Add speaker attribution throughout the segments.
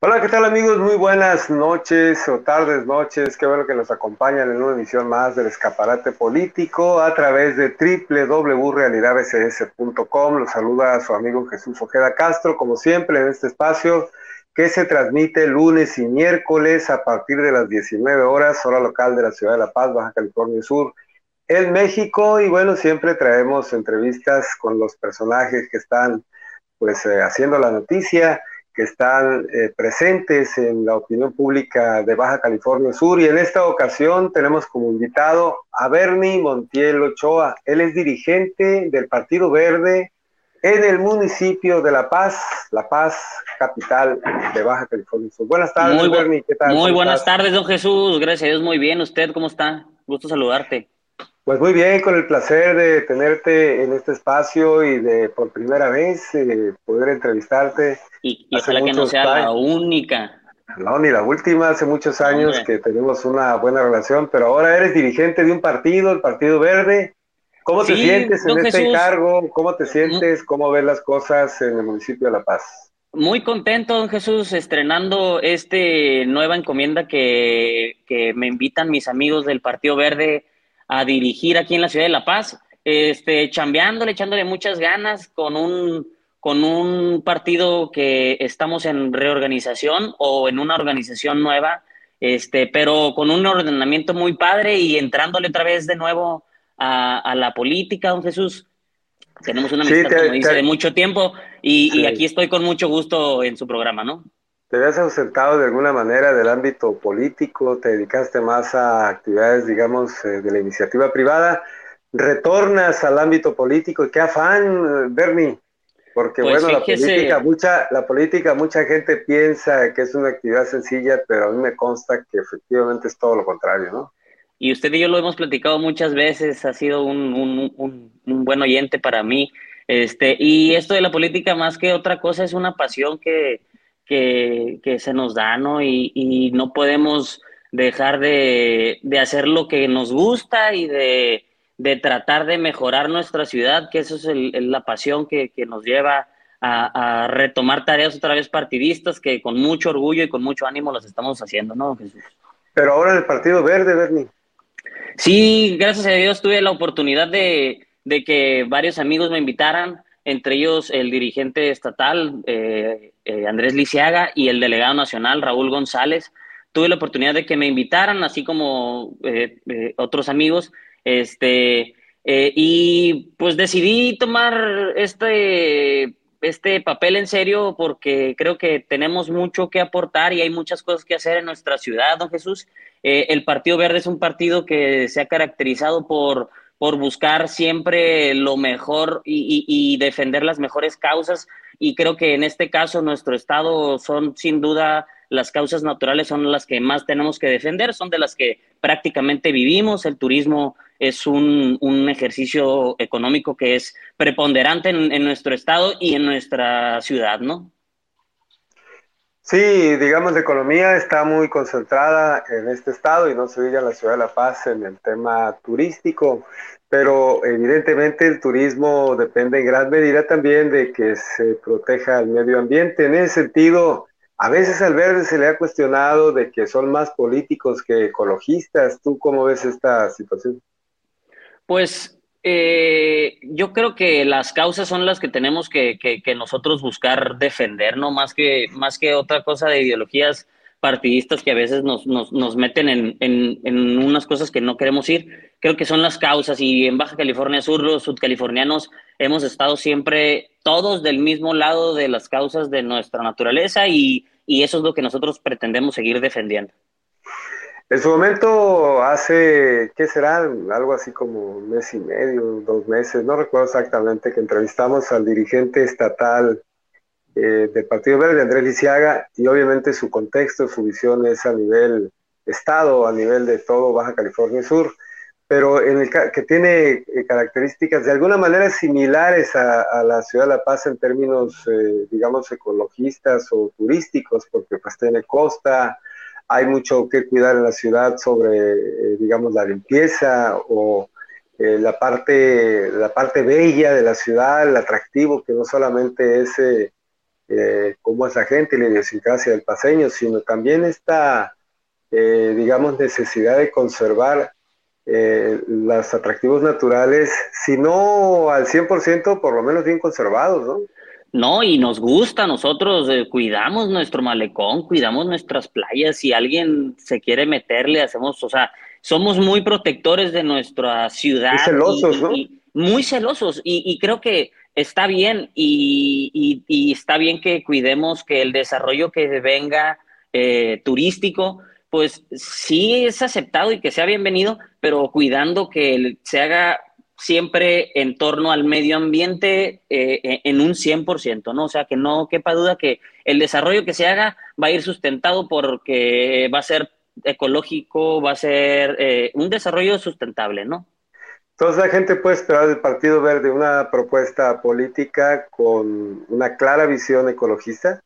Speaker 1: Hola, ¿qué tal amigos? Muy buenas noches o tardes, noches. Qué bueno que nos acompañan en una emisión más del escaparate político a través de www.realidadss.com. Los saluda su amigo Jesús Ojeda Castro, como siempre en este espacio que se transmite lunes y miércoles a partir de las 19 horas, hora local de la ciudad de La Paz, Baja California Sur, en México. Y bueno, siempre traemos entrevistas con los personajes que están pues eh, haciendo la noticia que están eh, presentes en la opinión pública de Baja California Sur y en esta ocasión tenemos como invitado a Bernie Montiel Ochoa. Él es dirigente del Partido Verde en el municipio de La Paz, La Paz, capital de Baja California Sur. Buenas tardes,
Speaker 2: muy
Speaker 1: Bernie.
Speaker 2: ¿Qué tal? Muy buenas tardes, don Jesús. Gracias a Dios, muy bien. ¿Usted cómo está? Gusto saludarte.
Speaker 1: Pues muy bien, con el placer de tenerte en este espacio y de por primera vez eh, poder entrevistarte.
Speaker 2: Y, ojalá que no sea la única.
Speaker 1: No, ni la última, hace muchos años que tenemos una buena relación, pero ahora eres dirigente de un partido, el Partido Verde. ¿Cómo te sientes en este encargo? ¿Cómo te sientes? ¿Cómo ves las cosas en el municipio de La Paz?
Speaker 2: Muy contento, don Jesús, estrenando este nueva encomienda que, que me invitan mis amigos del Partido Verde a dirigir aquí en la ciudad de La Paz, este, chambeándole, echándole muchas ganas con un, con un partido que estamos en reorganización o en una organización nueva, este, pero con un ordenamiento muy padre y entrándole otra vez de nuevo a, la política, don Jesús. Tenemos una amistad, como dice, de mucho tiempo y, y aquí estoy con mucho gusto en su programa, ¿no?
Speaker 1: ¿Te habías ausentado de alguna manera del ámbito político? ¿Te dedicaste más a actividades, digamos, eh, de la iniciativa privada? ¿Retornas al ámbito político? ¿Qué afán, Bernie? Porque pues bueno, la política, mucha, la política, mucha gente piensa que es una actividad sencilla, pero a mí me consta que efectivamente es todo lo contrario, ¿no?
Speaker 2: Y usted y yo lo hemos platicado muchas veces, ha sido un, un, un buen oyente para mí. Este, y esto de la política, más que otra cosa, es una pasión que, que, se nos da, ¿no? Y, no podemos dejar de, hacer lo que nos gusta y de, tratar de mejorar nuestra ciudad, que eso es la pasión que, nos lleva a, retomar tareas otra vez partidistas que con mucho orgullo y con mucho ánimo las estamos haciendo, ¿no, Jesús?
Speaker 1: Pero ahora en el Partido Verde, Bernie.
Speaker 2: Sí, gracias a Dios tuve la oportunidad de, de que varios amigos me invitaran entre ellos el dirigente estatal eh, eh, Andrés Lisiaga y el delegado nacional Raúl González. Tuve la oportunidad de que me invitaran, así como eh, otros amigos, este, y pues decidí tomar este, este papel en serio porque creo que tenemos mucho que aportar y hay muchas cosas que hacer en nuestra ciudad, don Jesús. el Partido Verde es un partido que se ha caracterizado por por buscar siempre lo mejor y, defender las mejores causas. Y creo que en este caso nuestro estado son sin duda las causas naturales son las que más tenemos que defender, son de las que prácticamente vivimos. El turismo es un, ejercicio económico que es preponderante en, en, nuestro estado y en nuestra ciudad, ¿no?
Speaker 1: Sí, digamos, la economía está muy concentrada en este estado y no se diga la ciudad de La Paz en el tema turístico, pero evidentemente el turismo depende en gran medida también de que se proteja el medio ambiente. En ese sentido, a veces al verde se le ha cuestionado de que son más políticos que ecologistas. ¿Tú cómo ves esta situación?
Speaker 2: Pues eh, yo creo que las causas son las que tenemos que, nosotros buscar defender, ¿no? Más que, más que otra cosa de ideologías partidistas que a veces nos, meten en, unas cosas que no queremos ir. Creo que son las causas y en Baja California Sur los sudcalifornianos hemos estado siempre todos del mismo lado de las causas de nuestra naturaleza y eso es lo que nosotros pretendemos seguir defendiendo.
Speaker 1: En su momento, hace, ¿qué será? Algo así como un mes y medio, dos meses, no recuerdo exactamente, que entrevistamos al dirigente estatal eh, del Partido Verde, Andrés Lisiaga, y obviamente su contexto, su visión es a nivel estado, a nivel de todo Baja California Sur, pero en el que tiene eh, características de alguna manera similares a, la ciudad de La Paz en términos, eh, digamos, ecologistas o turísticos, porque pues tiene costa, hay mucho que cuidar en la ciudad sobre, eh, digamos, la limpieza o eh, la, parte, la parte bella de la ciudad, el atractivo, que no solamente es eh, cómo es la gente y la idiosincrasia del paseño, sino también esta, digamos, necesidad de conservar los atractivos naturales, si no al 100%, por lo menos bien conservados, ¿no?
Speaker 2: No, y nos gusta, nosotros eh, cuidamos nuestro malecón, cuidamos nuestras playas, si alguien se quiere meterle, hacemos, o sea, somos muy protectores de nuestra ciudad. Muy
Speaker 1: celosos, ¿no?
Speaker 2: muy celosos, y, creo que está bien, y, está bien que cuidemos que el desarrollo que venga eh, turístico, pues sí es aceptado y que sea bienvenido, pero cuidando que se haga siempre en torno al medio ambiente eh, eh, en un 100%, ¿no? O sea, que no quepa duda que el desarrollo que se haga va a ir sustentado porque va a ser ecológico, va a ser eh, un desarrollo sustentable, ¿no?
Speaker 1: Entonces la gente puede esperar del Partido Verde una propuesta política con una clara visión ecologista.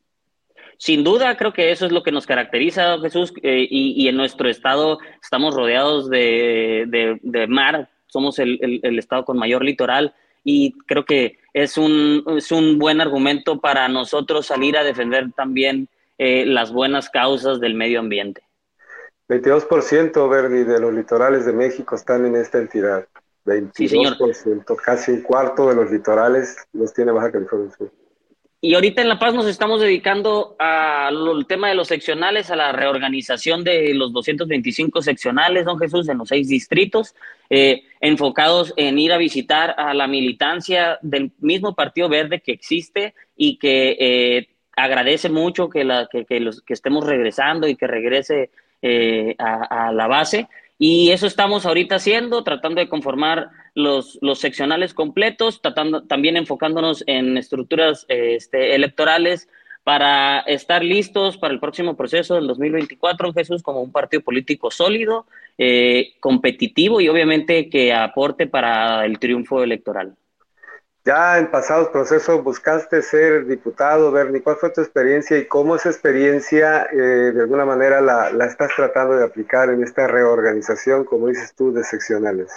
Speaker 2: Sin duda, creo que eso es lo que nos caracteriza, Jesús, y, en nuestro estado estamos rodeados de, de mar, somos el, estado con mayor litoral y creo que es un, es un buen argumento para nosotros salir a defender también eh, las buenas causas del medio ambiente.
Speaker 1: 22% Verdi de los litorales de México están en esta entidad. 22%, casi un cuarto de los litorales los tiene Baja California Sur.
Speaker 2: Y ahorita en La Paz nos estamos dedicando al tema de los seccionales, a la reorganización de los 225 seccionales, don Jesús, en los seis distritos, eh, enfocados en ir a visitar a la militancia del mismo Partido Verde que existe y que eh, agradece mucho que, la, que, los, que estemos regresando y que regrese eh, a la base. Y eso estamos ahorita haciendo, tratando de conformar los, los seccionales completos, tratando, también enfocándonos en estructuras este, electorales para estar listos para el próximo proceso del 2024, Jesús, como un partido político sólido, eh, competitivo y obviamente que aporte para el triunfo electoral.
Speaker 1: Ya en pasados procesos buscaste ser diputado, Bernie. ¿Cuál fue tu experiencia y cómo esa experiencia eh, de alguna manera la, estás tratando de aplicar en esta reorganización, como dices tú, de seccionales?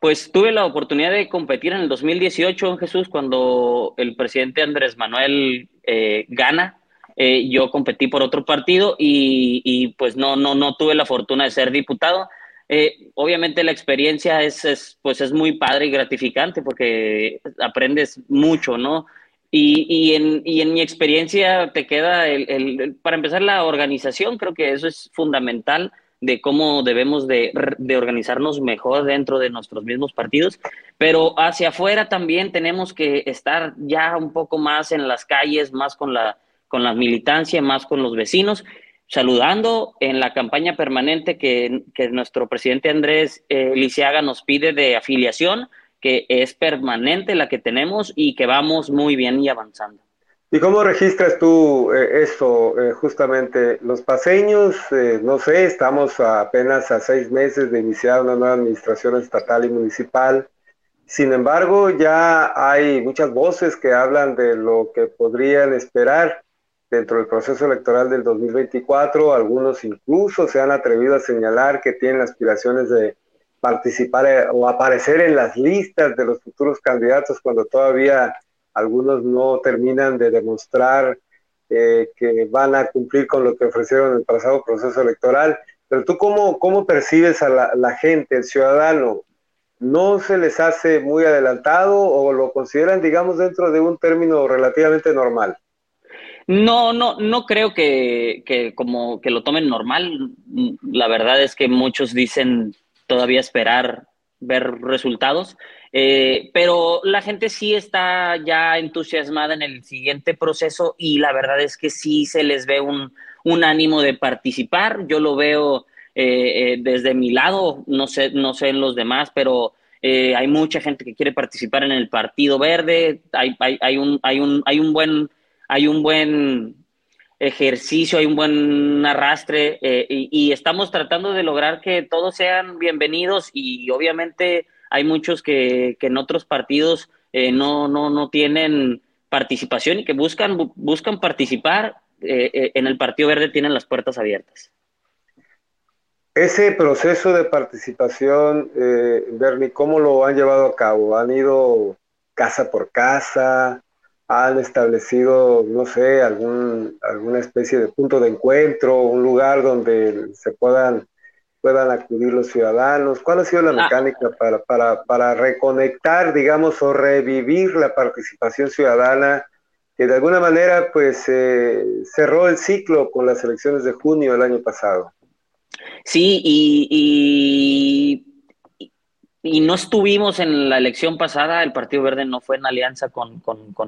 Speaker 2: Pues tuve la oportunidad de competir en el 2018, Jesús, cuando el presidente Andrés Manuel eh, gana. Eh, yo competí por otro partido y, pues no tuve la fortuna de ser diputado. Eh, obviamente la experiencia es, pues es muy padre y gratificante porque aprendes mucho, ¿no? Y, en, mi experiencia te queda, para empezar, la organización, creo que eso es fundamental de cómo debemos de, organizarnos mejor dentro de nuestros mismos partidos, pero hacia afuera también tenemos que estar ya un poco más en las calles, más con la, con la militancia, más con los vecinos, saludando en la campaña permanente que, nuestro presidente Andrés eh, Lisiaga nos pide de afiliación, que es permanente la que tenemos y que vamos muy bien y avanzando.
Speaker 1: ¿Y cómo registras tú eh, esto, eh, justamente? Los paseños, eh, no sé, estamos apenas a seis meses de iniciar una nueva administración estatal y municipal. Sin embargo, ya hay muchas voces que hablan de lo que podrían esperar dentro del proceso electoral del 2024. Algunos incluso se han atrevido a señalar que tienen aspiraciones de participar o aparecer en las listas de los futuros candidatos cuando todavía algunos no terminan de demostrar eh, que van a cumplir con lo que ofrecieron en el pasado proceso electoral. Pero tú, ¿cómo, cómo percibes a la, gente, el ciudadano? ¿No se les hace muy adelantado o lo consideran, digamos, dentro de un término relativamente normal?
Speaker 2: No, no, no creo que, que, como que lo tomen normal. La verdad es que muchos dicen todavía esperar ver resultados. Eh, pero la gente sí está ya entusiasmada en el siguiente proceso y la verdad es que sí se les ve un, ánimo de participar. Yo lo veo eh, eh, desde mi lado, no sé, no sé en los demás, pero hay mucha gente que quiere participar en el Partido Verde. Hay, hay, un, hay, un, hay un buen, hay un buen ejercicio, hay un buen arrastre y, y, estamos tratando de lograr que todos sean bienvenidos y obviamente hay muchos que, en otros partidos eh, no, no, no tienen participación y que buscan, buscan participar. en el Partido Verde tienen las puertas abiertas.
Speaker 1: Ese proceso de participación, eh, Bernie, ¿cómo lo han llevado a cabo? ¿Han ido casa por casa? ¿Han establecido, no sé, algún, alguna especie de punto de encuentro, un lugar donde se puedan, puedan acudir los ciudadanos? ¿Cuál ha sido la ah. mecánica para, para, para reconectar, digamos, o revivir la participación ciudadana que de alguna manera pues eh, cerró el ciclo con las elecciones de junio del año pasado?
Speaker 2: Sí, y, y, no estuvimos en la elección pasada, el Partido Verde no fue en alianza con,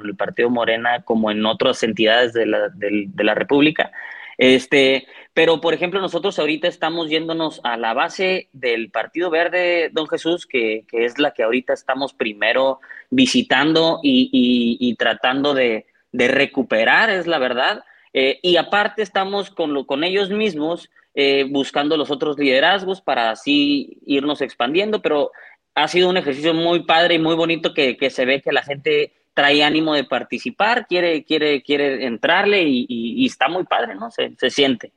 Speaker 2: el Partido Morena como en otras entidades de la, de, la República. Este, pero, por ejemplo, nosotros ahorita estamos yéndonos a la base del Partido Verde, don Jesús, que, es la que ahorita estamos primero visitando y, tratando de, recuperar, es la verdad. Eh, y aparte estamos con, con ellos mismos eh, buscando los otros liderazgos para así irnos expandiendo, pero ha sido un ejercicio muy padre y muy bonito que, se ve que la gente trae ánimo de participar, quiere, quiere, quiere entrarle y, está muy padre, ¿no? Se, siente.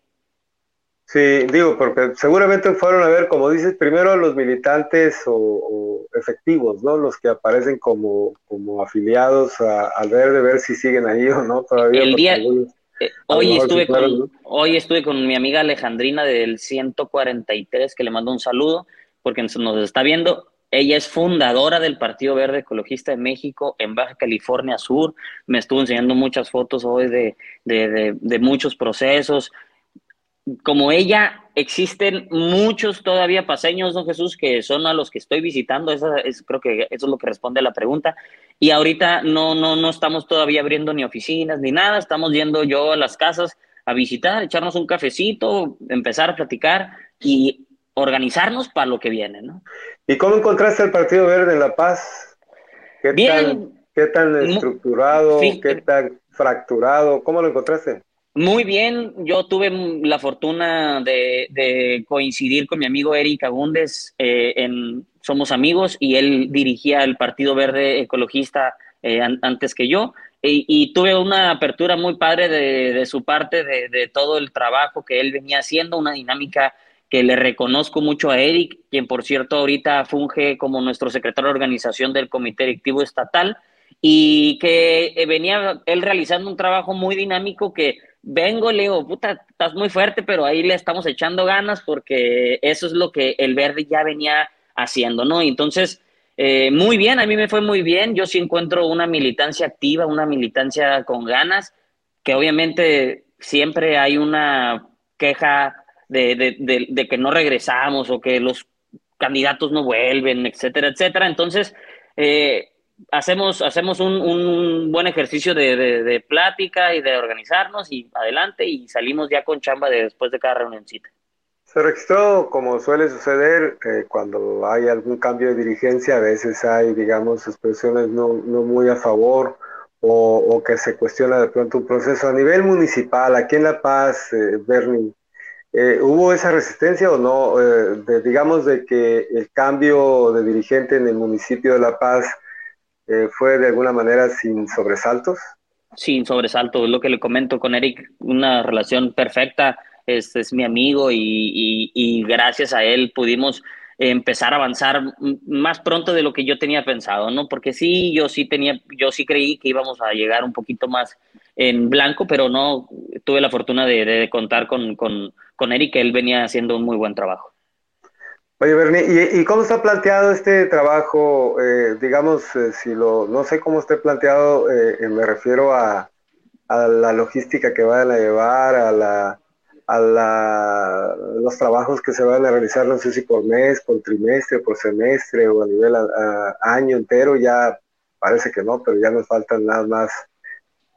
Speaker 1: Sí, digo, porque seguramente fueron a ver, como dices, primero a los militantes o, efectivos, ¿no? Los que aparecen como, como afiliados al verde, ver si siguen ahí o no todavía.
Speaker 2: El día, eh, hoy, estuve con, hoy estuve con mi amiga Alejandrina del 143, que le mando un saludo, porque nos, está viendo. Ella es fundadora del Partido Verde Ecologista de México en Baja California Sur. Me estuvo enseñando muchas fotos hoy de, de, de muchos procesos. Como ella, existen muchos todavía paseños, don Jesús, que son a los que estoy visitando. Esa es, creo que eso es lo que responde a la pregunta. Y ahorita no, no, no estamos todavía abriendo ni oficinas ni nada. Estamos yendo yo a las casas a visitar, echarnos un cafecito, empezar a platicar y organizarnos para lo que viene, ¿no?
Speaker 1: ¿Y cómo encontraste el Partido Verde en La Paz? ¿Qué Bien. Tan, ¿Qué tan estructurado? ¿Qué tan fracturado? ¿Cómo lo encontraste?
Speaker 2: Muy bien, yo tuve la fortuna de, coincidir con mi amigo Eric Agúndez, eh, en, somos amigos y él dirigía el Partido Verde Ecologista eh, antes que yo y, tuve una apertura muy padre de, su parte de, todo el trabajo que él venía haciendo, una dinámica que le reconozco mucho a Eric, quien por cierto ahorita funge como nuestro secretario de organización del Comité Directivo Estatal y que eh, venía él realizando un trabajo muy dinámico que vengo, le digo, puta, estás muy fuerte, pero ahí le estamos echando ganas porque eso es lo que el verde ya venía haciendo, ¿no? Entonces, eh, muy bien, a mí me fue muy bien, yo sí encuentro una militancia activa, una militancia con ganas, que obviamente siempre hay una queja de, que no regresamos o que los candidatos no vuelven, etcétera, etcétera. Entonces, eh, hacemos, hacemos un, buen ejercicio de, plática y de organizarnos y adelante y salimos ya con chamba de, después de cada reunioncita.
Speaker 1: Se registró, como suele suceder, eh, cuando hay algún cambio de dirigencia, a veces hay, digamos, expresiones no, no muy a favor o, que se cuestiona de pronto un proceso a nivel municipal. Aquí en La Paz, eh, Bernie, eh, ¿hubo esa resistencia o no? de, digamos, de que el cambio de dirigente en el municipio de La Paz eh, fue de alguna manera sin sobresaltos.
Speaker 2: Sin sobresaltos, es lo que le comento con Eric, una relación perfecta, es, es mi amigo y, gracias a él pudimos empezar a avanzar más pronto de lo que yo tenía pensado, ¿no? Porque sí, yo sí tenía, yo sí creí que íbamos a llegar un poquito más en blanco, pero no tuve la fortuna de, de contar con, con, con Eric, que él venía haciendo un muy buen trabajo.
Speaker 1: Oye, Bernie, ¿y, cómo está planteado este trabajo? Eh, digamos, eh, si lo, no sé cómo esté planteado, eh, me refiero a, la logística que van a llevar, a la, a la, los trabajos que se van a realizar, no sé si por mes, por trimestre, por semestre o a nivel año entero, ya parece que no, pero ya nos faltan nada más,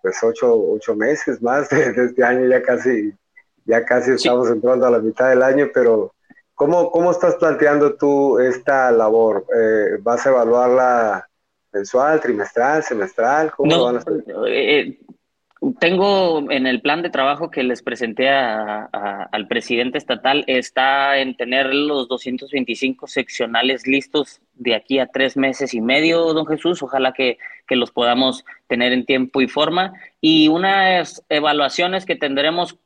Speaker 1: pues ocho, ocho meses más de, este año, ya casi, ya casi estamos entrando a la mitad del año, pero ¿Cómo, ¿Cómo estás planteando tú esta labor? Eh, ¿Vas a evaluarla mensual, trimestral, semestral? ¿Cómo van a hacer?
Speaker 2: Eh, tengo en el plan de trabajo que les presenté al presidente estatal, está en tener los 225 seccionales listos de aquí a tres meses y medio, don Jesús. Ojalá que, que los podamos tener en tiempo y forma. Y unas evaluaciones que tendremos,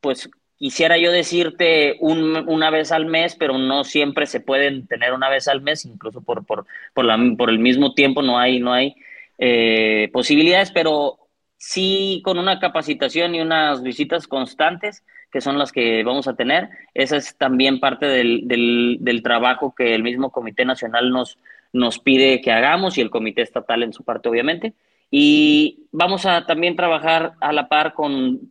Speaker 2: pues quisiera yo decirte una vez al mes, pero no siempre se pueden tener una vez al mes, incluso por, por, por, el mismo tiempo no hay, no hay eh, posibilidades, pero sí con una capacitación y unas visitas constantes que son las que vamos a tener. Esa es también parte del, del, trabajo que el mismo Comité Nacional nos, nos pide que hagamos y el Comité Estatal en su parte, obviamente. Y vamos a también trabajar a la par con,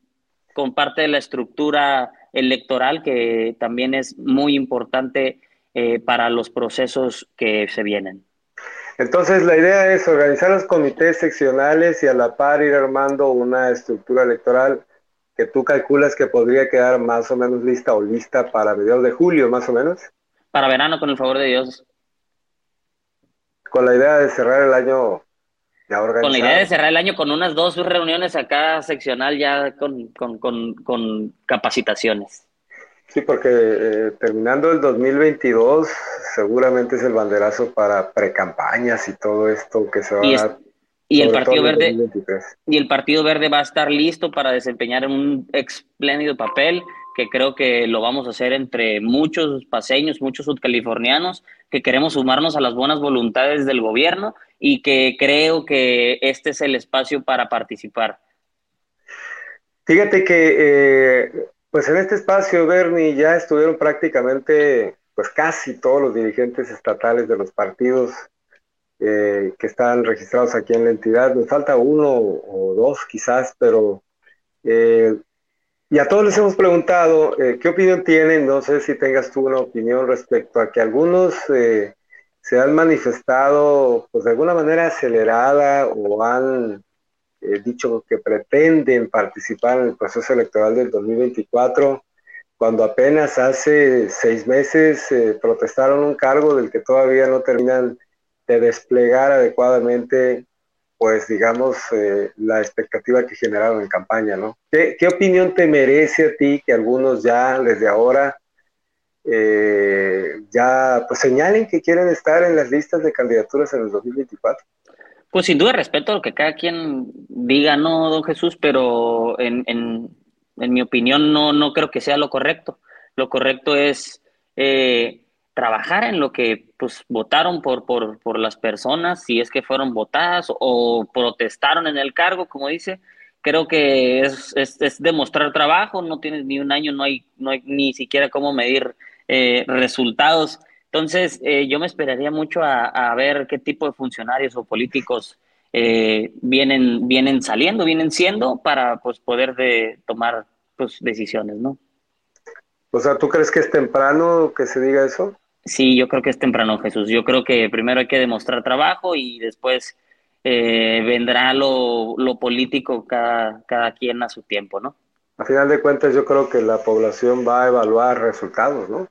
Speaker 2: con parte de la estructura electoral, que también es muy importante eh, para los procesos que se vienen.
Speaker 1: Entonces, la idea es organizar los comités seccionales y a la par ir armando una estructura electoral que tú calculas que podría quedar más o menos lista o lista para mediados de julio, más o menos.
Speaker 2: Para verano, con el favor de Dios.
Speaker 1: Con la idea de cerrar el año
Speaker 2: ya. Con la idea de cerrar el año con unas dos reuniones acá seccional ya con, con, capacitaciones.
Speaker 1: Sí, porque eh, terminando el 2022 seguramente es el banderazo para precampañas y todo esto que se va a dar
Speaker 2: y el Partido Verde y el Partido Verde va a estar listo para desempeñar un espléndido papel que creo que lo vamos a hacer entre muchos paseños, muchos sudcalifornianos que queremos sumarnos a las buenas voluntades del gobierno y que creo que este es el espacio para participar.
Speaker 1: Fíjate que eh, pues en este espacio, Bernie, ya estuvieron prácticamente pues casi todos los dirigentes estatales de los partidos eh, que están registrados aquí en la entidad. Nos falta uno o dos quizás, pero... Eh, y a todos les hemos preguntado eh, qué opinión tienen, no sé si tengas tú una opinión respecto a que algunos se han manifestado pues de alguna manera acelerada o han dicho que pretenden participar en el proceso electoral del 2024 cuando apenas hace seis meses protestaron un cargo del que todavía no terminan de desplegar adecuadamente, pues digamos, eh, la expectativa que generaron en campaña, ¿no? ¿Qué, opinión te merece a ti que algunos ya desde ahora eh, ya pues señalen que quieren estar en las listas de candidaturas en el 2024?
Speaker 2: Pues sin duda respeto lo que cada quien diga, no, don Jesús, pero en, en, mi opinión no, no creo que sea lo correcto. Lo correcto es eh, trabajar en lo que pues votaron por, por, por, las personas, si es que fueron votadas o protestaron en el cargo, como dice, creo que es, es, demostrar trabajo, no tienes ni un año, no hay, no hay ni siquiera cómo medir eh, resultados. Entonces, eh, yo me esperaría mucho a, ver qué tipo de funcionarios o políticos eh, vienen, vienen saliendo, vienen siendo para pues, poder de, tomar pues, decisiones, ¿no?
Speaker 1: O sea, ¿tú crees que es temprano que se diga eso?
Speaker 2: Sí, yo creo que es temprano, Jesús. Yo creo que primero hay que demostrar trabajo y después eh, vendrá lo, político cada, cada quien a su tiempo, ¿no?
Speaker 1: A final de cuentas, yo creo que la población va a evaluar resultados, ¿no?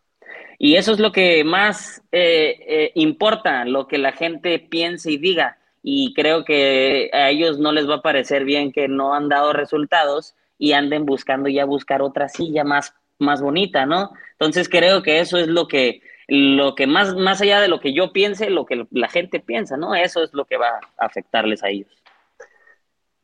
Speaker 2: Y eso es lo que más eh, eh, importa, lo que la gente piense y diga. Y creo que a ellos no les va a parecer bien que no han dado resultados y anden buscando ya buscar otra silla más, más bonita, ¿no? Entonces creo que eso es lo que lo que más, más allá de lo que yo piense, lo que la gente piensa, ¿no? Eso es lo que va a afectarles a ellos.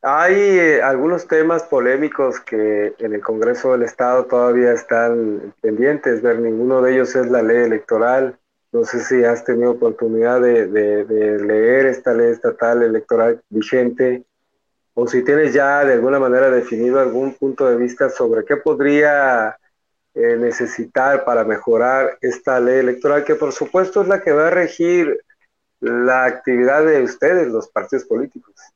Speaker 1: Hay eh, algunos temas polémicos que en el Congreso del Estado todavía están pendientes, ver ninguno de ellos es la ley electoral. No sé si has tenido oportunidad de, leer esta ley estatal electoral vigente o si tienes ya de alguna manera definido algún punto de vista sobre qué podría eh, necesitar para mejorar esta ley electoral, que por supuesto es la que va a regir la actividad de ustedes, los partidos políticos.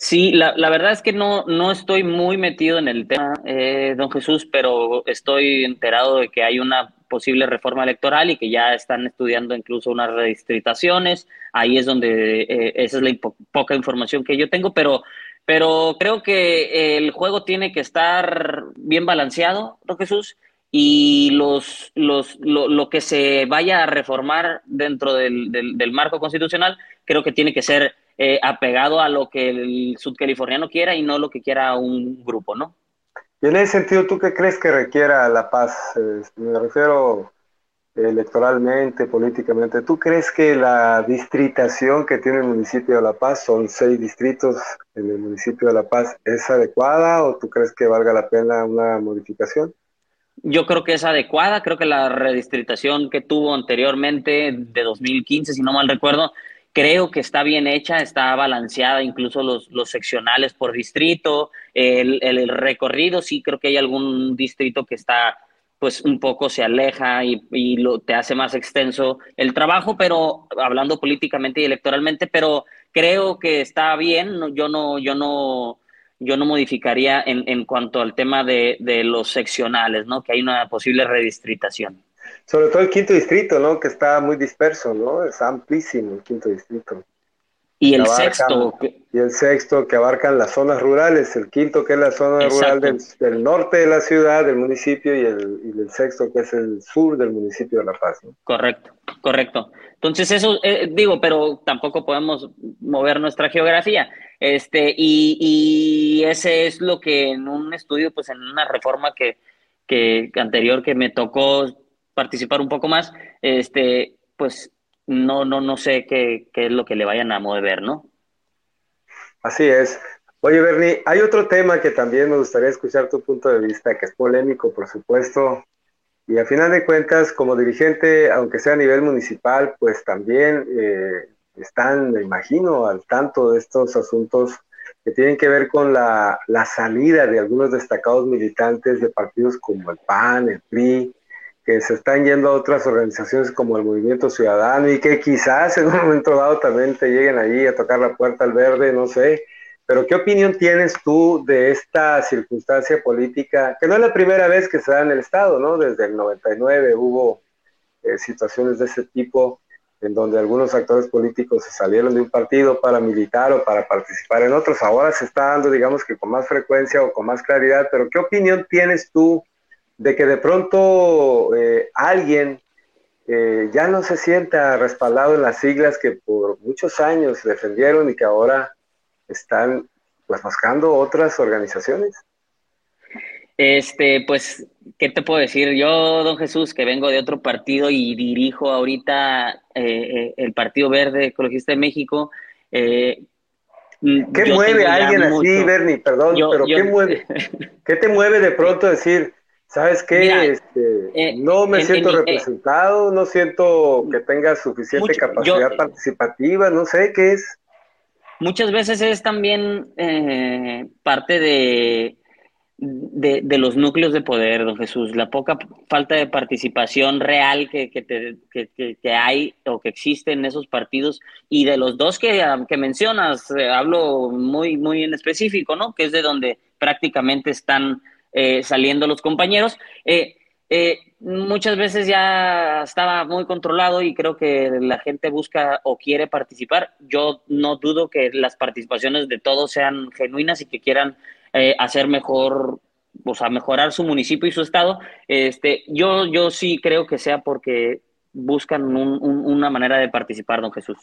Speaker 2: Sí, la, la verdad es que no, no estoy muy metido en el tema, eh, don Jesús, pero estoy enterado de que hay una posible reforma electoral y que ya están estudiando incluso unas redistritaciones. Ahí es donde eh, esa es la poca información que yo tengo, pero pero creo que el juego tiene que estar bien balanceado, ¿no, Jesús? Y los, los, lo, que se vaya a reformar dentro del, del, marco constitucional, creo que tiene que ser eh, apegado a lo que el sudcaliforniano quiera y no lo que quiera un grupo, ¿no?
Speaker 1: Y en ese sentido, ¿tú qué crees que requiera la paz? me refiero electoralmente, políticamente. ¿Tú crees que la distritación que tiene el municipio de La Paz, son seis distritos en el municipio de La Paz, es adecuada o tú crees que valga la pena una modificación?
Speaker 2: Yo creo que es adecuada, creo que la redistritación que tuvo anteriormente de 2015, si no mal recuerdo, creo que está bien hecha, está balanceada, incluso los, los seccionales por distrito, el, el, recorrido, sí creo que hay algún distrito que está pues un poco se aleja y, y, lo, te hace más extenso el trabajo, pero hablando políticamente y electoralmente, pero creo que está bien, yo no, yo no, yo no modificaría en, en cuanto al tema de, de, los seccionales, ¿no? Que hay una posible redistritación.
Speaker 1: Sobre todo el quinto distrito, ¿no? Que está muy disperso, ¿no? Es amplísimo el quinto distrito.
Speaker 2: Y el abarcan, sexto.
Speaker 1: Y el sexto que abarcan las zonas rurales, el quinto que es la zona Exacto. rural del, del, norte de la ciudad, del municipio, y el, y el, sexto que es el sur del municipio de La Paz. ¿no?
Speaker 2: Correcto, correcto. Entonces eso, eh, digo, pero tampoco podemos mover nuestra geografía. Este, y, y, ese es lo que en un estudio, pues en una reforma que, que anterior que me tocó participar un poco más, este, pues no, no, no sé qué, qué, es lo que le vayan a mover, ¿no?
Speaker 1: Así es. Oye, Bernie, hay otro tema que también me gustaría escuchar tu punto de vista, que es polémico, por supuesto, y a final de cuentas, como dirigente, aunque sea a nivel municipal, pues también eh, están, me imagino, al tanto de estos asuntos que tienen que ver con la, la salida de algunos destacados militantes de partidos como el PAN, el PRI, que se están yendo a otras organizaciones como el Movimiento Ciudadano y que quizás en un momento dado también te lleguen allí a tocar la puerta al verde, no sé. Pero ¿qué opinión tienes tú de esta circunstancia política, que no es la primera vez que se da en el Estado, ¿no? Desde el 99 hubo eh, situaciones de ese tipo en donde algunos actores políticos se salieron de un partido para militar o para participar en otros. Ahora se está dando, digamos que con más frecuencia o con más claridad, pero ¿qué opinión tienes tú de que de pronto eh, alguien eh, ya no se sienta respaldado en las siglas que por muchos años defendieron y que ahora están pues buscando otras organizaciones.
Speaker 2: Este, pues, ¿qué te puedo decir? Yo, don Jesús, que vengo de otro partido y dirijo ahorita eh, el Partido Verde Ecologista de México.
Speaker 1: ¿Qué mueve a alguien así, Bernie? Perdón, yo, pero yo... ¿qué mueve? ¿Qué te mueve de pronto decir, ¿Sabes qué? Mira, este, eh, no me en, siento en, representado, eh, no siento que tenga suficiente mucho, capacidad yo, participativa, no sé qué es.
Speaker 2: Muchas veces es también eh, parte de, de, de, los núcleos de poder, don Jesús, la poca falta de participación real que, que, te, que, que hay o que existe en esos partidos y de los dos que, que mencionas, eh, hablo muy, muy en específico, ¿no? Que es de donde prácticamente están eh, saliendo los compañeros. Eh, eh, muchas veces ya estaba muy controlado y creo que la gente busca o quiere participar. Yo no dudo que las participaciones de todos sean genuinas y que quieran eh, hacer mejor, o sea, mejorar su municipio y su estado. Este, yo, yo sí creo que sea porque buscan un, un, una manera de participar, don Jesús.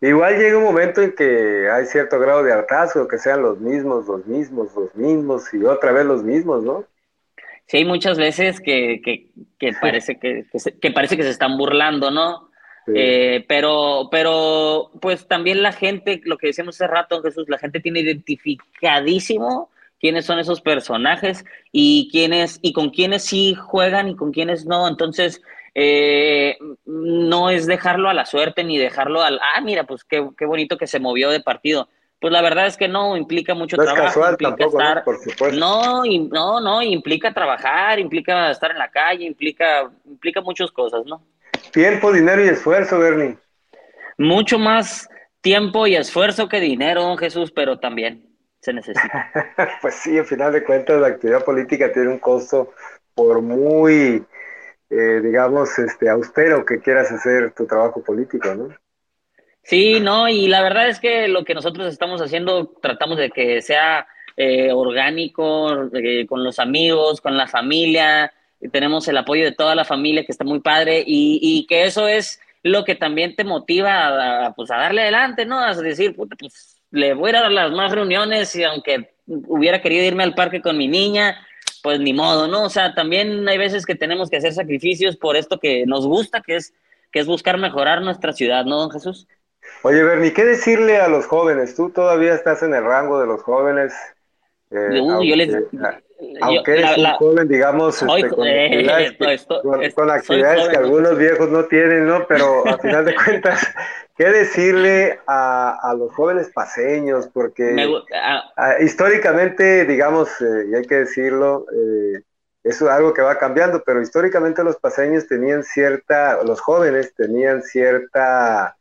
Speaker 1: Igual llega un momento en que hay cierto grado de hartazgo, que sean los mismos, los mismos, los mismos y otra vez los mismos, ¿no?
Speaker 2: Sí, hay muchas veces que, que, que parece que, que, se, que, parece que se están burlando, ¿no? Sí. Eh, pero, pero, pues también la gente, lo que decíamos hace rato, Jesús, la gente tiene identificadísimo quiénes son esos personajes y quiénes, y con quiénes sí juegan y con quiénes no. Entonces, eh, no es dejarlo a la suerte ni dejarlo al, ah, mira, pues qué, qué, bonito que se movió de partido. Pues la verdad es que no, implica mucho
Speaker 1: no
Speaker 2: trabajo.
Speaker 1: Es casual,
Speaker 2: implica
Speaker 1: tampoco,
Speaker 2: estar,
Speaker 1: ¿no? Por supuesto.
Speaker 2: No, no, no, implica trabajar, implica estar en la calle, implica, implica muchas cosas, ¿no?
Speaker 1: Tiempo, dinero y esfuerzo, Bernie.
Speaker 2: Mucho más tiempo y esfuerzo que dinero, don Jesús, pero también se necesita.
Speaker 1: pues sí, al final de cuentas la actividad política tiene un costo por muy eh, digamos, este, austero que quieras hacer tu trabajo político, ¿no?
Speaker 2: Sí, no, y la verdad es que lo que nosotros estamos haciendo, tratamos de que sea eh, orgánico, eh, con los amigos, con la familia, tenemos el apoyo de toda la familia, que está muy padre, y, y que eso es lo que también te motiva a, pues, a darle adelante, ¿no? A decir, pues le voy a dar las más reuniones, y aunque hubiera querido irme al parque con mi niña, pues ni modo, ¿no? O sea, también hay veces que tenemos que hacer sacrificios por esto que nos gusta, que es, que es buscar mejorar nuestra ciudad, ¿no, don Jesús?
Speaker 1: Oye, Bernie, ¿qué decirle a los jóvenes? Tú todavía estás en el rango de los jóvenes.
Speaker 2: Eh, aunque, yo les,
Speaker 1: eres un joven, digamos, este, con, actividades, que algunos viejos no tienen, ¿no? Pero a final de cuentas, ¿qué decirle a, los jóvenes paseños? Porque ah, históricamente, digamos, eh, y hay que decirlo, eh, eso es algo que va cambiando, pero históricamente los paseños tenían cierta, los jóvenes tenían cierta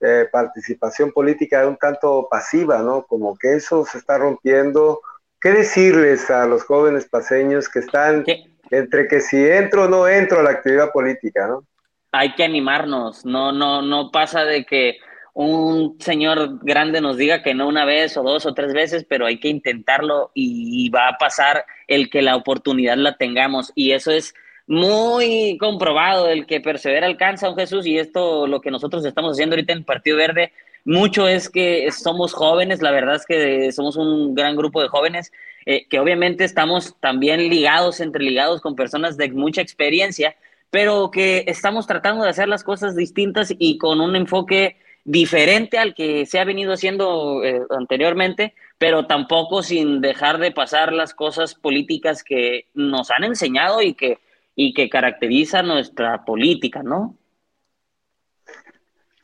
Speaker 1: eh, participación política un tanto pasiva, ¿no? Como que eso se está rompiendo. ¿Qué decirles a los jóvenes paseños que están entre que si entro o no entro a la actividad política, ¿no?
Speaker 2: Hay que animarnos, no, no, no pasa de que un señor grande nos diga que no una vez o dos o tres veces, pero hay que intentarlo y va a pasar el que la oportunidad la tengamos. Y eso es muy comprobado, el que persevera alcanza, un Jesús, y esto lo que nosotros estamos haciendo ahorita en Partido Verde, mucho es que somos jóvenes, la verdad es que somos un gran grupo de jóvenes, eh, que obviamente estamos también ligados, entreligados con personas de mucha experiencia, pero que estamos tratando de hacer las cosas distintas y con un enfoque diferente al que se ha venido haciendo eh, anteriormente, pero tampoco sin dejar de pasar las cosas políticas que nos han enseñado y que y que caracteriza nuestra política, ¿no?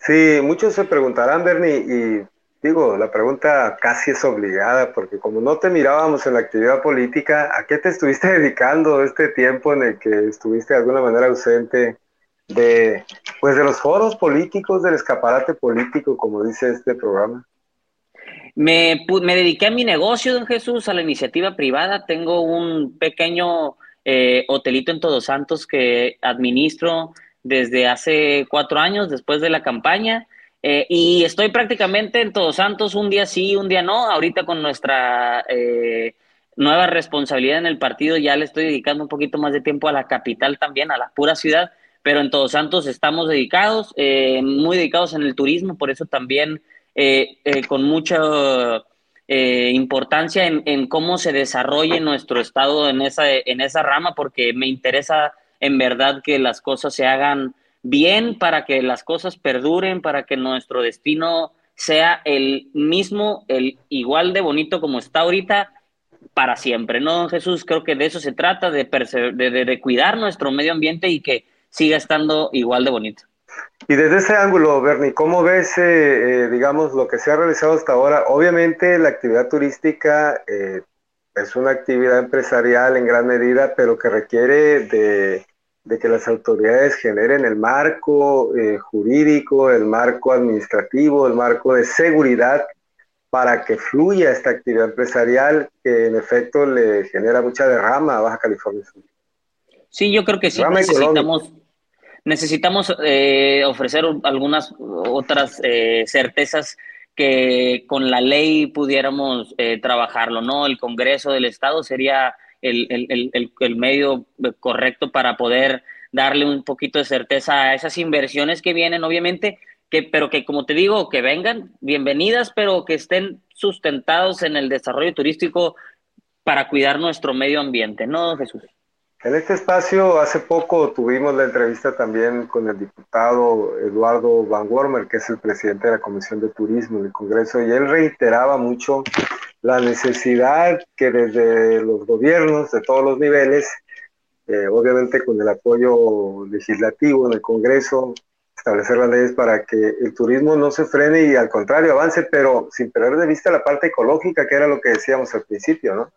Speaker 1: Sí, muchos se preguntarán, Bernie, y digo, la pregunta casi es obligada, porque como no te mirábamos en la actividad política, ¿a qué te estuviste dedicando este tiempo en el que estuviste de alguna manera ausente de, pues de los foros políticos, del escaparate político, como dice este programa?
Speaker 2: Me, me dediqué a mi negocio, don Jesús, a la iniciativa privada. Tengo un pequeño eh, hotelito en Todos Santos que administro desde hace cuatro años, después de la campaña. Eh, y estoy prácticamente en Todos Santos, un día sí, un día no. Ahorita con nuestra eh, nueva responsabilidad en el partido ya le estoy dedicando un poquito más de tiempo a la capital también, a la pura ciudad. Pero en Todos Santos estamos dedicados, muy dedicados en el turismo, por eso también con mucho eh, importancia en, cómo se desarrolle nuestro estado en esa, en esa rama, porque me interesa en verdad que las cosas se hagan bien, para que las cosas perduren, para que nuestro destino sea el mismo, el igual de bonito como está ahorita, para siempre, ¿no, Jesús? Creo que de eso se trata, de, de, de cuidar nuestro medio ambiente y que siga estando igual de bonito.
Speaker 1: Y desde ese ángulo, Bernie, ¿cómo ves, eh, eh, digamos, lo que se ha realizado hasta ahora? Obviamente la actividad turística eh, es una actividad empresarial en gran medida, pero que requiere de, que las autoridades generen el marco jurídico, el marco administrativo, el marco de seguridad para que fluya esta actividad empresarial que en efecto le genera mucha derrama a Baja California Sur.
Speaker 2: Sí, yo creo que sí necesitamos necesitamos eh, ofrecer algunas otras eh, certezas que con la ley pudiéramos eh, trabajarlo, ¿no? El Congreso del Estado sería el, el, el, el, medio correcto para poder darle un poquito de certeza a esas inversiones que vienen, obviamente, que, pero que como te digo, que vengan bienvenidas, pero que estén sustentados en el desarrollo turístico para cuidar nuestro medio ambiente, ¿no, Jesús?
Speaker 1: En este espacio, hace poco tuvimos la entrevista también con el diputado Eduardo Van Wormer, que es el presidente de la Comisión de Turismo del Congreso, y él reiteraba mucho la necesidad que desde los gobiernos de todos los niveles, eh, obviamente con el apoyo legislativo en el Congreso, establecer las leyes para que el turismo no se frene y al contrario avance, pero sin perder de vista la parte ecológica, que era lo que decíamos al principio, ¿no?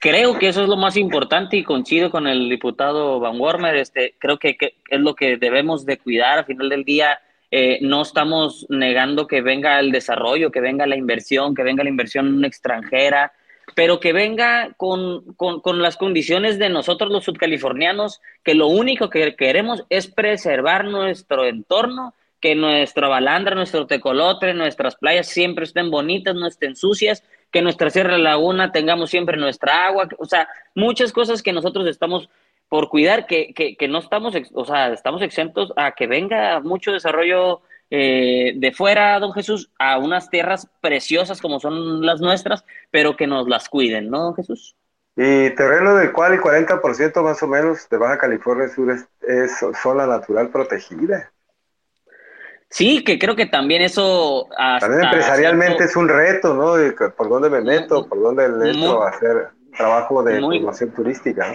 Speaker 2: Creo que eso es lo más importante y coincido con el diputado Van Wormer. Este, creo que, es lo que debemos de cuidar. Al final del día, eh, no estamos negando que venga el desarrollo, que venga la inversión, que venga la inversión extranjera, pero que venga con, con, con las condiciones de nosotros los subcalifornianos, que lo único que queremos es preservar nuestro entorno que nuestra balandra, nuestro tecolotre, nuestras playas siempre estén bonitas, no estén sucias, que nuestra Sierra Laguna tengamos siempre nuestra agua, o sea, muchas cosas que nosotros estamos por cuidar, que, que, no estamos, o sea, estamos exentos a que venga mucho desarrollo eh, de fuera, don Jesús, a unas tierras preciosas como son las nuestras, pero que nos las cuiden, ¿no, don Jesús?
Speaker 1: Y terreno del cual el 40% más o menos de Baja California Sur es, zona natural protegida.
Speaker 2: Sí, que creo que también eso...
Speaker 1: también empresarialmente es un reto, ¿no? ¿Por dónde me meto? ¿Por dónde entro a hacer trabajo de promoción turística? ¿no?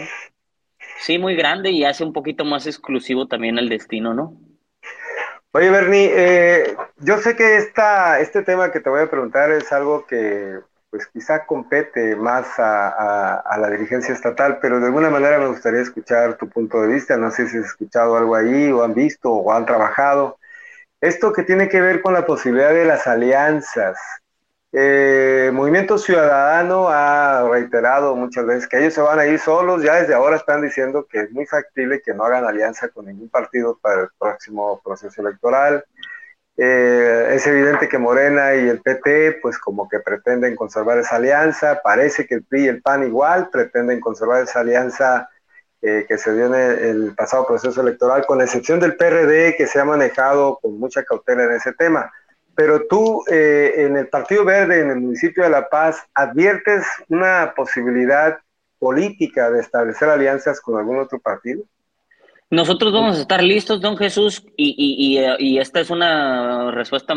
Speaker 2: Sí, muy grande y hace un poquito más exclusivo también el destino, ¿no?
Speaker 1: Oye, Bernie, eh, yo sé que esta, este tema que te voy a preguntar es algo que pues quizá compete más a, la dirigencia estatal, pero de alguna manera me gustaría escuchar tu punto de vista. No sé si has escuchado algo ahí o han visto o han trabajado. Esto que tiene que ver con la posibilidad de las alianzas. Eh, Movimiento Ciudadano ha reiterado muchas veces que ellos se van a ir solos, ya desde ahora están diciendo que es muy factible que no hagan alianza con ningún partido para el próximo proceso electoral. Eh, es evidente que Morena y el PT, pues como que pretenden conservar esa alianza, parece que el PRI y el PAN igual pretenden conservar esa alianza eh, que se dio en el, pasado proceso electoral, con excepción del PRD que se ha manejado con mucha cautela en ese tema. Pero tú eh, en el Partido Verde, en el municipio de La Paz, adviertes una posibilidad política de establecer alianzas con algún otro partido?
Speaker 2: Nosotros vamos a estar listos, don Jesús, y, y, esta es una respuesta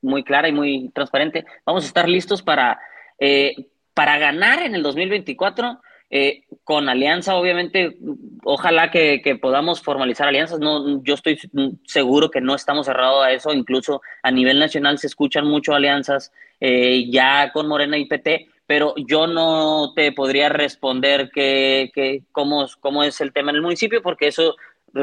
Speaker 2: muy clara y muy transparente. Vamos a estar listos para, eh, para ganar en el 2024 eh, con alianza, obviamente, ojalá que, podamos formalizar alianzas. No, yo estoy seguro que no estamos cerrados a eso. Incluso a nivel nacional se escuchan mucho alianzas eh, ya con Morena y PT, pero yo no te podría responder que, cómo, cómo, es el tema en el municipio, porque eso,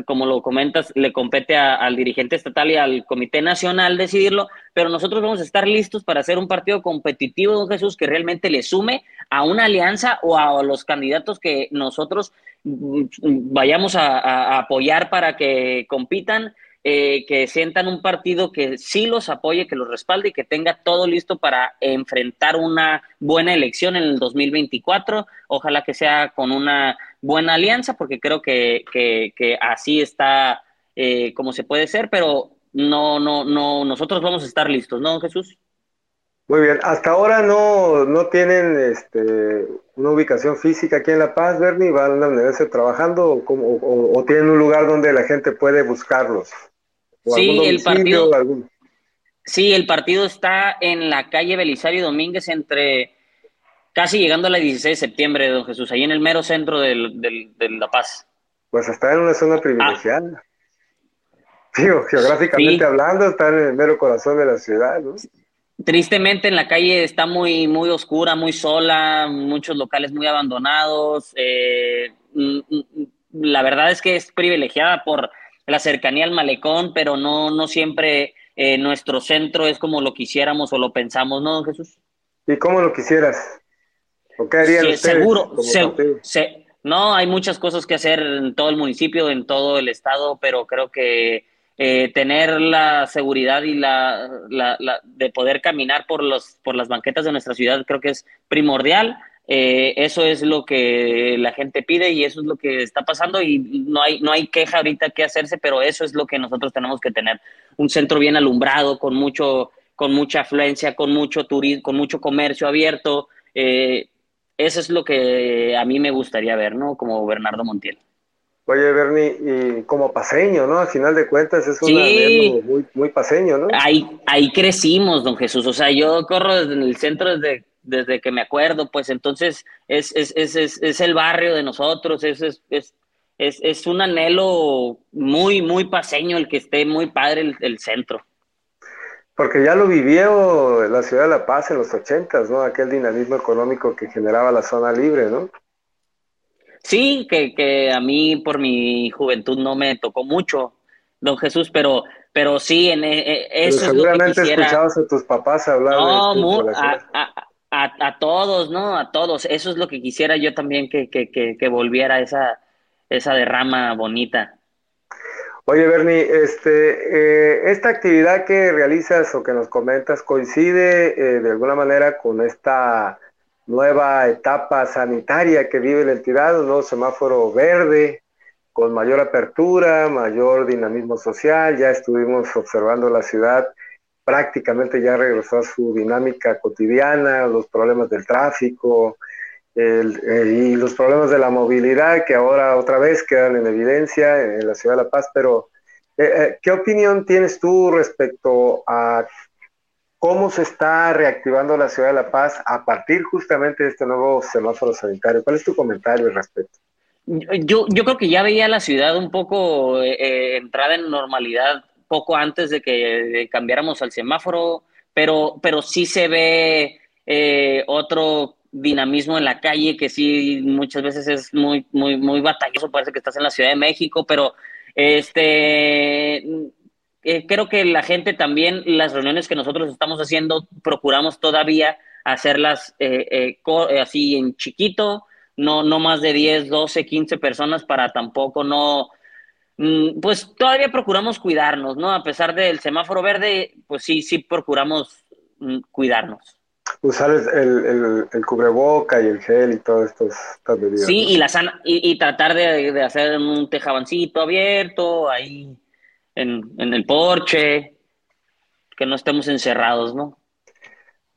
Speaker 2: como lo comentas, le compete al dirigente estatal y al Comité Nacional decidirlo, pero nosotros vamos a estar listos para hacer un partido competitivo, don Jesús, que realmente le sume a una alianza o a los candidatos que nosotros mm, vayamos a apoyar para que compitan eh, que sientan un partido que sí los apoye, que los respalde y que tenga todo listo para enfrentar una buena elección en el 2024. Ojalá que sea con una buena alianza, porque creo que, así está eh, como se puede ser, pero no, no, no, nosotros vamos a estar listos, ¿no, Jesús?
Speaker 1: Muy bien, hasta ahora no, no tienen este, una ubicación física aquí en La Paz, Bernie, van a verse trabajando o, o, tienen un lugar donde la gente puede buscarlos
Speaker 2: sí, el partido. Sí, el partido está en la calle Belisario Domínguez entre casi llegando a la 16 de septiembre, don Jesús, ahí en el mero centro de La Paz.
Speaker 1: Pues está en una zona ah. privilegiada. geográficamente hablando, está en el mero corazón de la ciudad, ¿no?
Speaker 2: Tristemente en la calle está muy, muy oscura, muy sola, muchos locales muy abandonados. Eh, mm, mm, la verdad es que es privilegiada por la cercanía al malecón, pero no, no siempre eh, nuestro centro es como lo quisiéramos o lo pensamos, ¿no, Jesús?
Speaker 1: ¿Y cómo lo quisieras? ¿O qué harían ustedes
Speaker 2: Seguro, no, hay muchas cosas que hacer en todo el municipio, en todo el estado, pero creo que eh, tener la seguridad y la, la, de poder caminar por, los, por las banquetas de nuestra ciudad creo que es primordial. Eh, eso es lo que la gente pide y eso es lo que está pasando y no hay, no hay queja ahorita que hacerse, pero eso es lo que nosotros tenemos que tener. Un centro bien alumbrado, con, mucho, con mucha afluencia, con mucho turismo, con mucho comercio abierto. Eh, eso es lo que a mí me gustaría ver, ¿no? Como Bernardo Montiel.
Speaker 1: Oye, Bernie, y como paseño, ¿no? Al final de cuentas es un muy, muy paseño, ¿no?
Speaker 2: Ahí, ahí crecimos, don Jesús. O sea, yo corro desde el centro desde desde que me acuerdo, pues entonces es, es, es, es el barrio de nosotros, es, es, es, un anhelo muy, muy paseño el que esté muy padre el, centro.
Speaker 1: Porque ya lo vivió la ciudad de La Paz en los ochentas, ¿no? Aquel dinamismo económico que generaba la zona libre, ¿no?
Speaker 2: Sí, que, que a mí por mi juventud no me tocó mucho, don Jesús, pero pero sí, en, e, e, eso
Speaker 1: seguramente escuchabas a tus papás hablar
Speaker 2: no, de a, todos, ¿no? A todos. Eso es lo que quisiera yo también que, que, que, volviera esa, esa derrama bonita.
Speaker 1: Oye, Bernie, este, eh, esta actividad que realizas o que nos comentas coincide eh, de alguna manera con esta nueva etapa sanitaria que vive la entidad, un nuevo semáforo verde, con mayor apertura, mayor dinamismo social. Ya estuvimos observando la ciudad prácticamente ya regresó a su dinámica cotidiana, los problemas del tráfico, eh, y los problemas de la movilidad que ahora otra vez quedan en evidencia en la ciudad de La Paz, pero eh, eh, ¿qué opinión tienes tú respecto a cómo se está reactivando la ciudad de La Paz a partir justamente de este nuevo semáforo sanitario? ¿Cuál es tu comentario al respecto?
Speaker 2: Yo, yo creo que ya veía la ciudad un poco entrada en normalidad poco antes de que cambiáramos al semáforo, pero, pero sí se ve otro dinamismo en la calle que sí muchas veces es muy, muy, muy batalloso, parece que estás en la Ciudad de México, pero este eh, creo que la gente también, las reuniones que nosotros estamos haciendo, procuramos todavía hacerlas eh, eh, así en chiquito, no, no más de 10, 12, 15 personas para tampoco no, mm, pues todavía procuramos cuidarnos, ¿no? A pesar del semáforo verde, pues sí, sí procuramos mm, cuidarnos
Speaker 1: usar el, el, cubreboca y el gel y todas estas,
Speaker 2: medidas. Sí, y, la y, tratar de, hacer un tejabancito abierto ahí en, el porche, que no estemos encerrados, ¿no?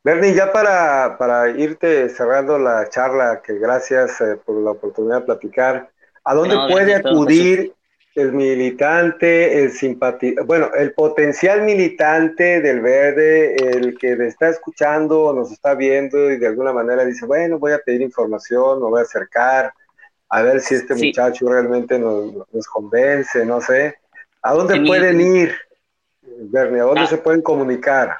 Speaker 1: Bernie, ya para, para irte cerrando la charla, que gracias eh, por la oportunidad de platicar, ¿a dónde puede acudir el militante, el simpatizante, bueno, el potencial militante del verde, el que está escuchando, nos está viendo y de alguna manera dice, bueno, voy a pedir información, me voy a acercar, a ver si este muchacho realmente nos, convence, no sé. ¿A dónde pueden ir, Bernie? ¿A dónde ah. se pueden comunicar?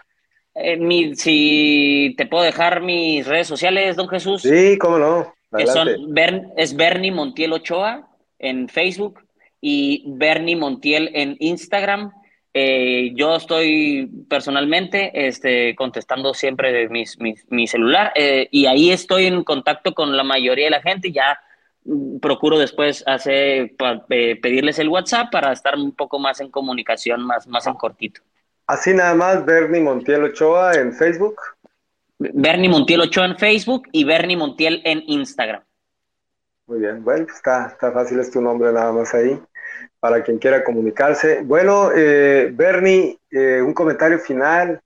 Speaker 2: mi, si te puedo dejar mis redes sociales, don Jesús.
Speaker 1: Sí, cómo no.
Speaker 2: Que son es Bernie Montiel Ochoa en Facebook, y Bernie Montiel en Instagram. Eh, yo estoy personalmente este, contestando siempre mi celular eh, y ahí estoy en contacto con la mayoría de la gente. Ya mm, procuro después hacer, pedirles el WhatsApp para estar un poco más en comunicación, más, más en cortito.
Speaker 1: Así nada más, Bernie Montiel Ochoa en Facebook.
Speaker 2: Bernie Montiel Ochoa en Facebook y Bernie Montiel en Instagram.
Speaker 1: Muy bien, bueno, está, está fácil, es tu nombre nada más ahí para quien quiera comunicarse. Bueno, eh, Bernie, eh, un comentario final.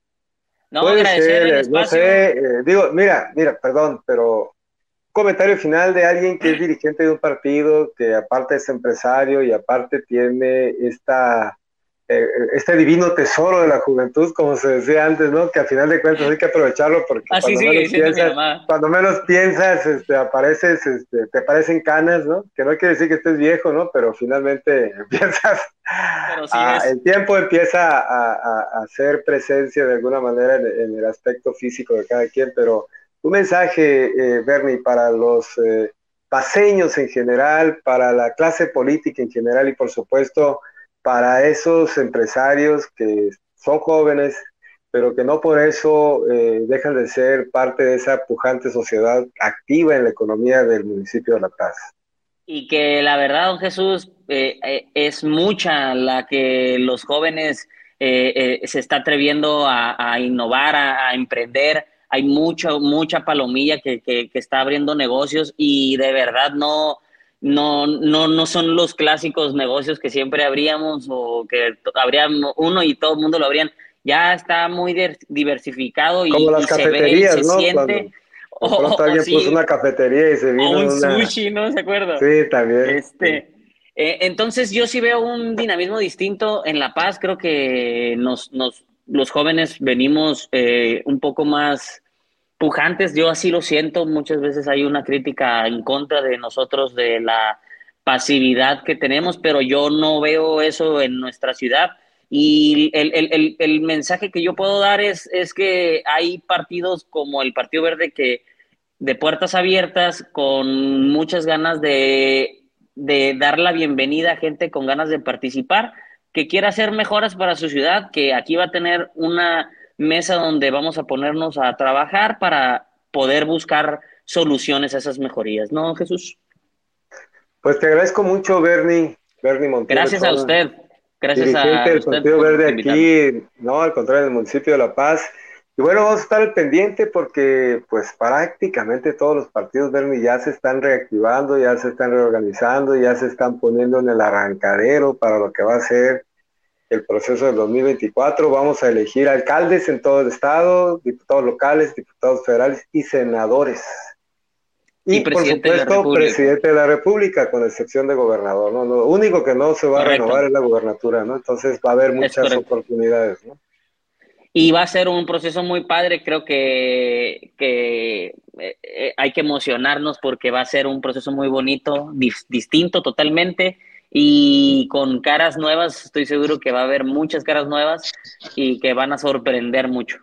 Speaker 2: No, Puede ser, no sé,
Speaker 1: eh, digo, mira, mira, perdón, pero un comentario final de alguien que es dirigente de un partido, que aparte es empresario y aparte tiene esta eh, este divino tesoro de la juventud, como se decía antes, ¿no? Que al final de cuentas hay que aprovecharlo porque
Speaker 2: ah, cuando, menos
Speaker 1: piensas, cuando, menos piensas, este, apareces, este, te aparecen canas, ¿no? Que no quiere decir que estés viejo, ¿no? Pero finalmente empiezas, el tiempo empieza a, hacer presencia de alguna manera en, el aspecto físico de cada quien, pero un mensaje, eh, Bernie, para los eh, paseños en general, para la clase política en general y por supuesto para esos empresarios que son jóvenes, pero que no por eso eh, dejan de ser parte de esa pujante sociedad activa en la economía del municipio de La Paz.
Speaker 2: Y que la verdad, don Jesús, eh, eh, es mucha la que los jóvenes se está atreviendo a, innovar, a, emprender. Hay mucha, mucha palomilla que, que está abriendo negocios y de verdad no, no, no, no son los clásicos negocios que siempre habríamos o que habría uno y todo el mundo lo habrían. Ya está muy diversificado y,
Speaker 1: Como las cafeterías, se, ¿no? siente.
Speaker 2: o,
Speaker 1: alguien puso una cafetería y se vino.
Speaker 2: O un sushi, ¿no? ¿Se acuerda?
Speaker 1: Sí, también.
Speaker 2: Este, eh, entonces yo sí veo un dinamismo distinto en La Paz. Creo que nos, nos, los jóvenes venimos eh, un poco más pujantes, yo así lo siento, muchas veces hay una crítica en contra de nosotros de la pasividad que tenemos, pero yo no veo eso en nuestra ciudad. Y el, mensaje que yo puedo dar es, es que hay partidos como el Partido Verde que de puertas abiertas, con muchas ganas de, de dar la bienvenida a gente con ganas de participar, que quiera hacer mejoras para su ciudad, que aquí va a tener una mesa donde vamos a ponernos a trabajar para poder buscar soluciones a esas mejorías, ¿no, Jesús?
Speaker 1: Pues te agradezco mucho, Bernie, Bernie Montero.
Speaker 2: Gracias a usted. Gracias a
Speaker 1: del Partido Verde aquí, no, al contrario, en el municipio de La Paz. Y bueno, vamos a estar al pendiente porque pues prácticamente todos los partidos Bernie ya se están reactivando, ya se están reorganizando, ya se están poniendo en el arrancadero para lo que va a ser el proceso del 2024. Vamos a elegir alcaldes en todo el estado, diputados locales, diputados federales y senadores. Y, por supuesto, presidente de la República, con excepción de gobernador. ¿no? Lo único que no se va a renovar es la gubernatura, ¿no? Entonces va a haber muchas oportunidades, ¿no?
Speaker 2: Y va a ser un proceso muy padre, creo que, que eh, eh, hay que emocionarnos porque va a ser un proceso muy bonito, distinto totalmente y con caras nuevas, estoy seguro que va a haber muchas caras nuevas y que van a sorprender mucho.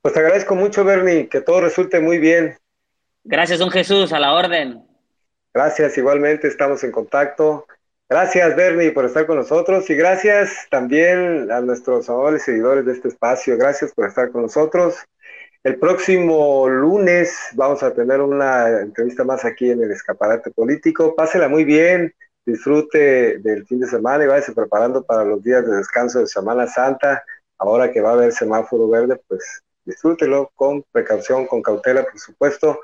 Speaker 1: Pues te agradezco mucho, Bernie, que todo resulte muy bien.
Speaker 2: Gracias, don Jesús, a la orden.
Speaker 1: Gracias, igualmente estamos en contacto. Gracias, Bernie, por estar con nosotros y gracias también a nuestros amables seguidores de este espacio. Gracias por estar con nosotros. El próximo lunes vamos a tener una entrevista más aquí en el escaparate político. Pásela muy bien, disfrute del fin de semana y váyase preparando para los días de descanso de Semana Santa. Ahora que va a haber semáforo verde, pues disfrútelo con precaución, con cautela, por supuesto.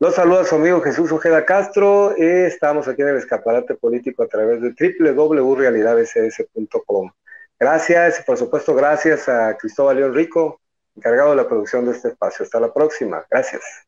Speaker 1: Los saluda su amigo Jesús Ojeda Castro. estamos aquí en el escaparate político a través de www.realidadss.com. Gracias, por supuesto, gracias a Cristóbal León Rico, encargado de la producción de este espacio. Hasta la próxima. Gracias.